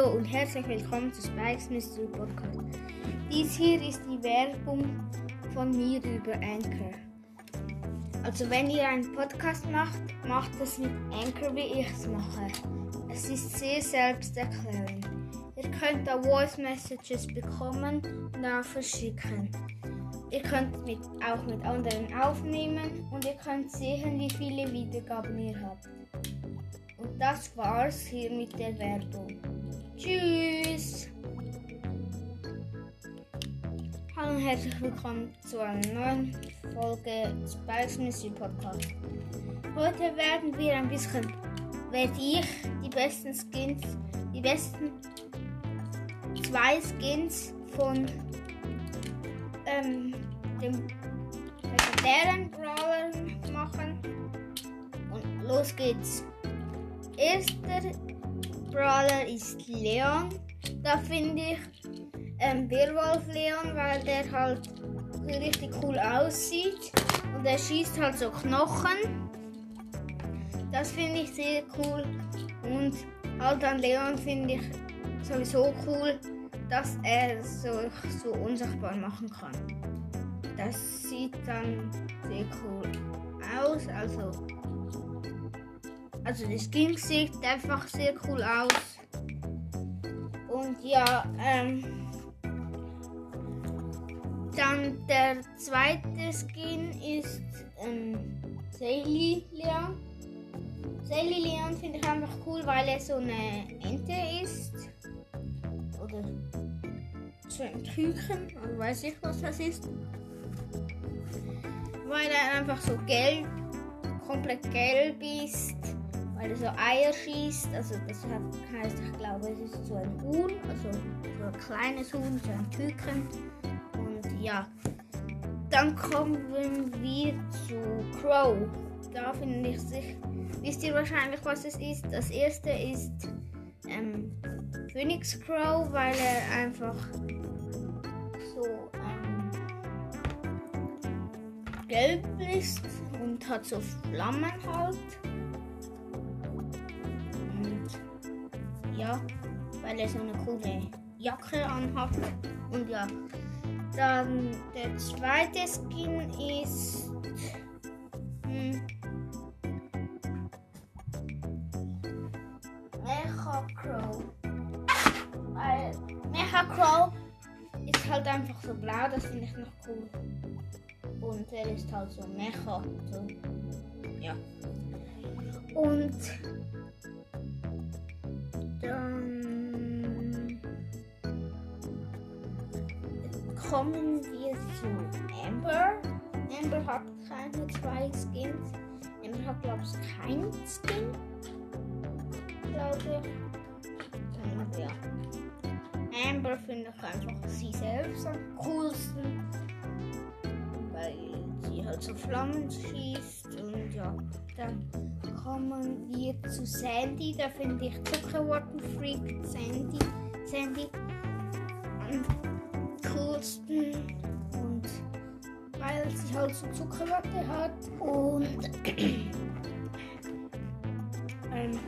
Hallo und herzlich willkommen zu Spikes Mystery Podcast. Dies hier ist die Werbung von mir über Anchor. Also wenn ihr einen Podcast macht, macht es mit Anchor, wie ich es mache. Es ist sehr selbsterklärend. Ihr könnt da Voice Messages bekommen und auch verschicken. Ihr könnt mit, auch mit anderen aufnehmen und ihr könnt sehen, wie viele Wiedergaben ihr habt. Und das war's hier mit der Werbung. Tschüss! Hallo und herzlich willkommen zu einer neuen Folge Spice Mystery Podcast. Heute werden wir ein bisschen, werde ich die besten Skins, die besten zwei Skins von ähm, dem legendären Brawler machen. Und los geht's. Erster Brawler ist Leon. Da finde ich ähm, Werwolf Leon, weil der halt richtig cool aussieht. Und er schießt halt so Knochen. Das finde ich sehr cool. Und halt an Leon finde ich sowieso cool, dass er so, so unsichtbar machen kann. Das sieht dann sehr cool aus. Also also das Skin sieht einfach sehr cool aus. Und ja, ähm, dann der zweite Skin ist ähm, Sally Leon. Sally Leon finde ich einfach cool, weil er so eine Ente ist. Oder so ein Küken, also weiß ich was das ist. Weil er einfach so gelb, komplett gelb ist weil er so Eier schießt. Also das heißt, ich glaube, es ist so ein Huhn, also so ein kleines Huhn, so ein Küken. Und ja, dann kommen wir zu Crow. Da finde ich sich, wisst ihr wahrscheinlich, was es ist. Das erste ist ähm, Phoenix Crow, weil er einfach so ähm, gelb ist und hat so Flammen halt. Ja, weil er so eine coole Jacke anhat. Und ja, dann der zweite Skin ist hm, Mecha Crow. Weil Mecha Crow ist halt einfach so blau, das finde ich noch cool. Und er ist halt so Mecha. So. Ja. Und kommen wir zu Amber. Amber hat keine zwei Skins. Amber hat, glaube ich, keinen Skin. Glaube ich. Und ja. Amber finde ich einfach sie selbst am coolsten. Weil sie halt so Flammen schießt und ja. Dann kommen wir zu Sandy. Da finde ich Zuckerwatten-Freak Sandy. Sandy am coolsten. Und weil sie halt so Zuckerwatte hat und ähm,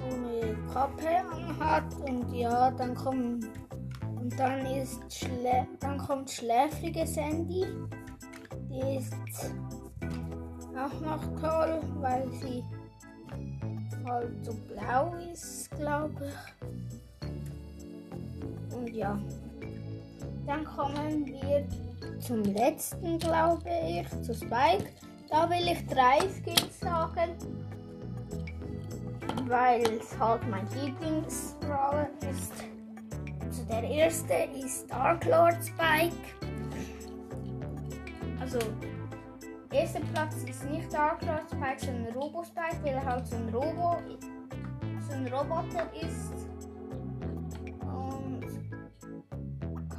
so eine Kappe hat. Und ja, dann kommen und dann ist Schlä dann kommt schläfrige Sandy ist auch noch toll, weil sie halt so blau ist, glaube ich. Und ja, dann kommen wir zum letzten, glaube ich, zu Spike. Da will ich drei Skins sagen, weil es halt mein Lieblingsbrawler ist. Also der erste ist Dark Lord Spike. Also, erster Platz ist nicht Dark Lord Spike, sondern Robo Spike, weil er halt so ein Robo, so ein Roboter ist.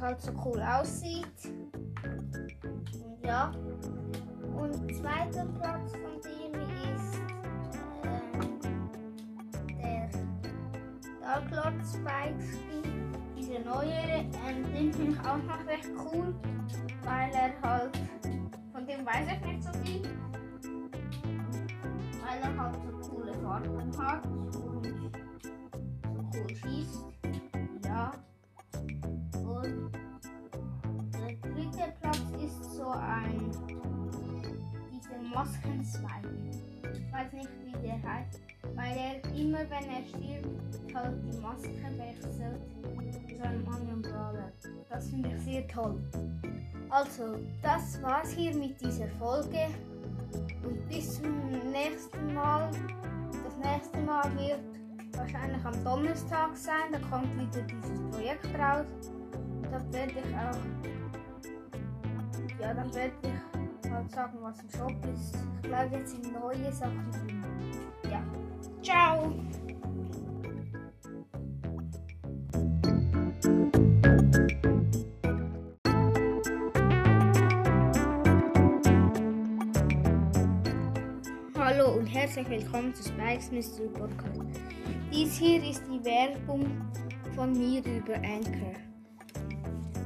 Halt so cool aussieht. Ja. Und zweiter Platz von dem ist ähm, der Dark Lord Spike Skin. Dieser neue, ähm, den finde ich auch noch recht cool, weil er halt dem weiß ich nicht so viel. Weil er halt so coole Farben hat und so cool schießt. Ja. Moskenzweig. Ich weiß nicht wie der heißt, weil er immer wenn er stirbt halt die Maske wechselt zu einem anderen Brawler. Das finde ich sehr toll. Also, das war's hier mit dieser Folge. Und bis zum nächsten Mal. Das nächste Mal wird wahrscheinlich am Donnerstag sein. Da kommt wieder dieses Projekt raus. Und da werde ich auch. Ja, dann werde ich halt sagen, was im Shop ist. Ich glaube, jetzt sind neue Sachen drin. Ja. Ciao! Hallo und herzlich willkommen zu Spikes Mystery Podcast. Dies hier ist die Werbung von mir über Anchor.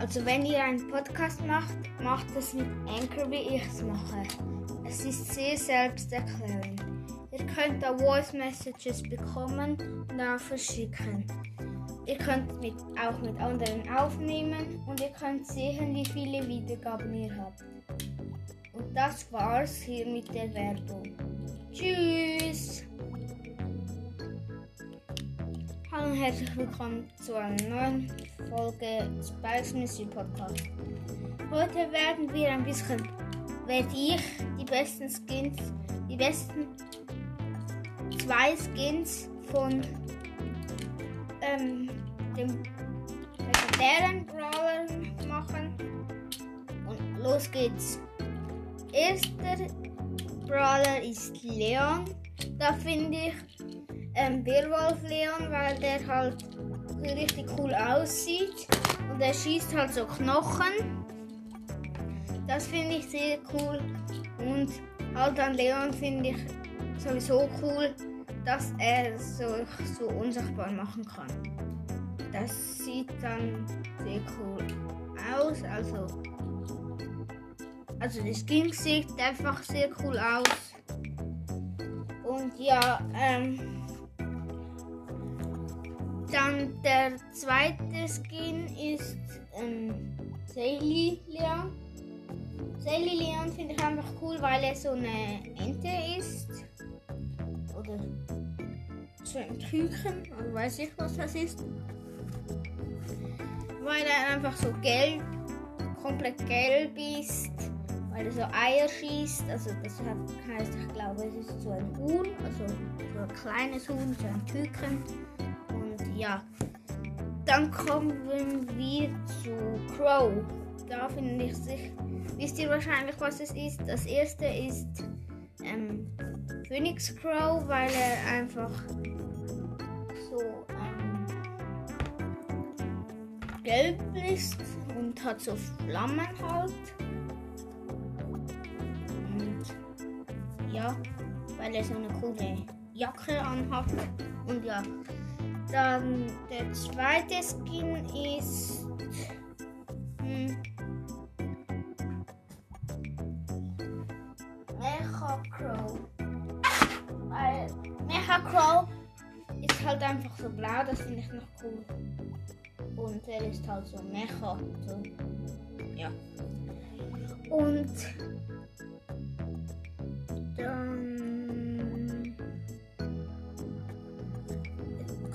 Also wenn ihr einen Podcast macht, macht es mit Anchor, wie ich es mache. Es ist sehr selbsterklärend. Ihr könnt da Voice Messages bekommen und auch verschicken. Ihr könnt mit, auch mit anderen aufnehmen und ihr könnt sehen, wie viele Wiedergaben ihr habt. Und das war's hier mit der Werbung. Tschüss! Hallo und herzlich willkommen zu einer neuen Folge Spice Mystery Podcast. Heute werden wir ein bisschen, werde ich die besten Skins, die besten zwei Skins von ähm, dem legendären Brawler machen. Und los geht's. Erster Brawler ist Leon. Da finde ich ähm, Werwolf Leon, weil der halt richtig cool aussieht. Und er schießt halt so Knochen. Das finde ich sehr cool. Und halt an Leon finde ich sowieso cool, dass er so, so unsichtbar machen kann. Das sieht dann sehr cool aus. Also, also das Skin sieht einfach sehr cool aus. Und ja, ähm, dann der zweite Skin ist ähm, Sally Leon. Sally Leon finde ich einfach cool, weil er so eine Ente ist. Oder so ein Küken, also weiß ich was das ist. Weil er einfach so gelb, komplett gelb ist, weil er so Eier schießt. Also das heißt, ich glaube, es ist so ein Huhn, also so ein kleines Huhn, so ein Küken. Ja, dann kommen wir zu Crow. Da finde ich sich, wisst ihr wahrscheinlich, was es ist. Das erste ist ähm, Phoenix Crow, weil er einfach so ähm, gelb ist und hat so Flammen halt. Und ja, weil er so eine coole Jacke anhat. Und ja, dann der zweite Skin ist. Hm, Mecha Crow. Weil Mecha Crow ist halt einfach so blau, das finde ich noch cool. Und er ist halt so Mecha. So. Ja. Und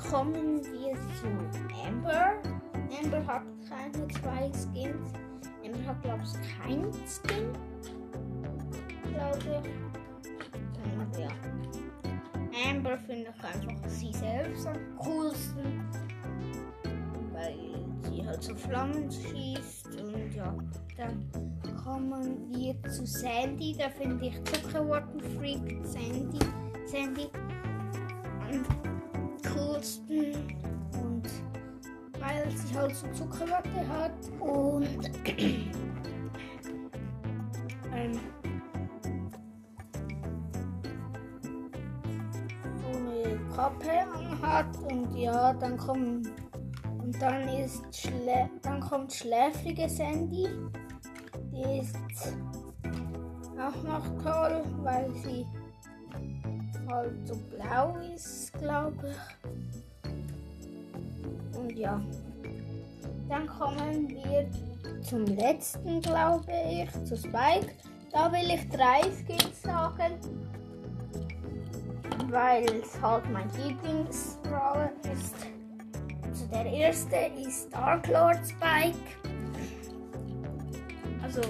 kommen wir zu Amber. Amber hat keine zwei Skins. Amber hat, glaube ich, keinen Skin. Glaube ich. Ja. Amber finde ich einfach sie selbst am coolsten. Weil sie halt so Flammen schießt. Und ja, dann kommen wir zu Sandy. Da finde ich Zuckerwatten Freak Sandy. Sandy coolsten. Und weil sie halt so Zuckerwatte hat. Und ähm, so eine Kappe anhat. Und ja, dann kommen. Und dann ist Schlä dann kommt schläfrige Sandy. Die ist auch noch toll, weil sie halt so blau ist, glaube ich. Und ja. Dann kommen wir zum letzten, glaube ich, zu Spike. Da will ich drei Skills sagen, weil es halt mein Lieblingsbrawler ist. Also der erste ist Dark Lord Spike. Also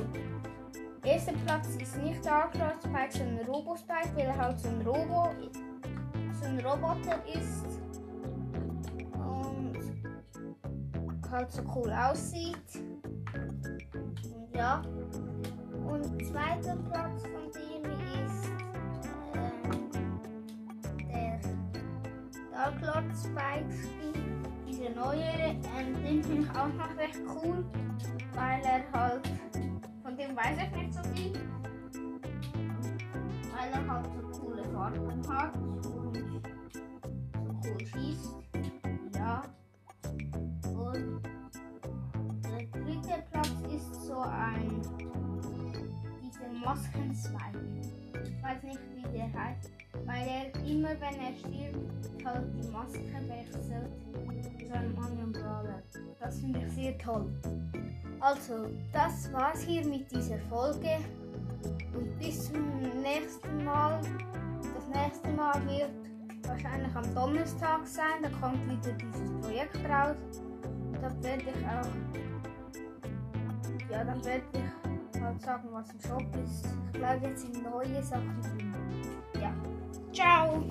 erster Platz ist nicht Dark Lord Spike, sondern Robo Spike, weil er halt so ein Robo, so ein Roboter ist halt so cool aussieht. Und ja. Und zweiter Platz von dem ist ähm, der Dark Lord Spike Skin. Dieser neue, ähm, den finde ich auch noch recht cool, weil er halt, von dem weiß ich nicht so viel, weil er halt so coole Farben hat und so cool schießt. So ein dieser Maskenzweig. Ich weiß nicht, wie der heißt, weil er immer, wenn er stirbt, halt die Maske wechselt zu einem anderen Brawler. Das finde ich sehr toll. Also, das war's hier mit dieser Folge. Und bis zum nächsten Mal. Das nächste Mal wird wahrscheinlich am Donnerstag sein. Da kommt wieder dieses Projekt raus. Da werde ich auch. Ja, dann werde ich halt sagen, was im Shop ist. Ich glaube, jetzt sind neue Sachen drin. Ja. Ciao!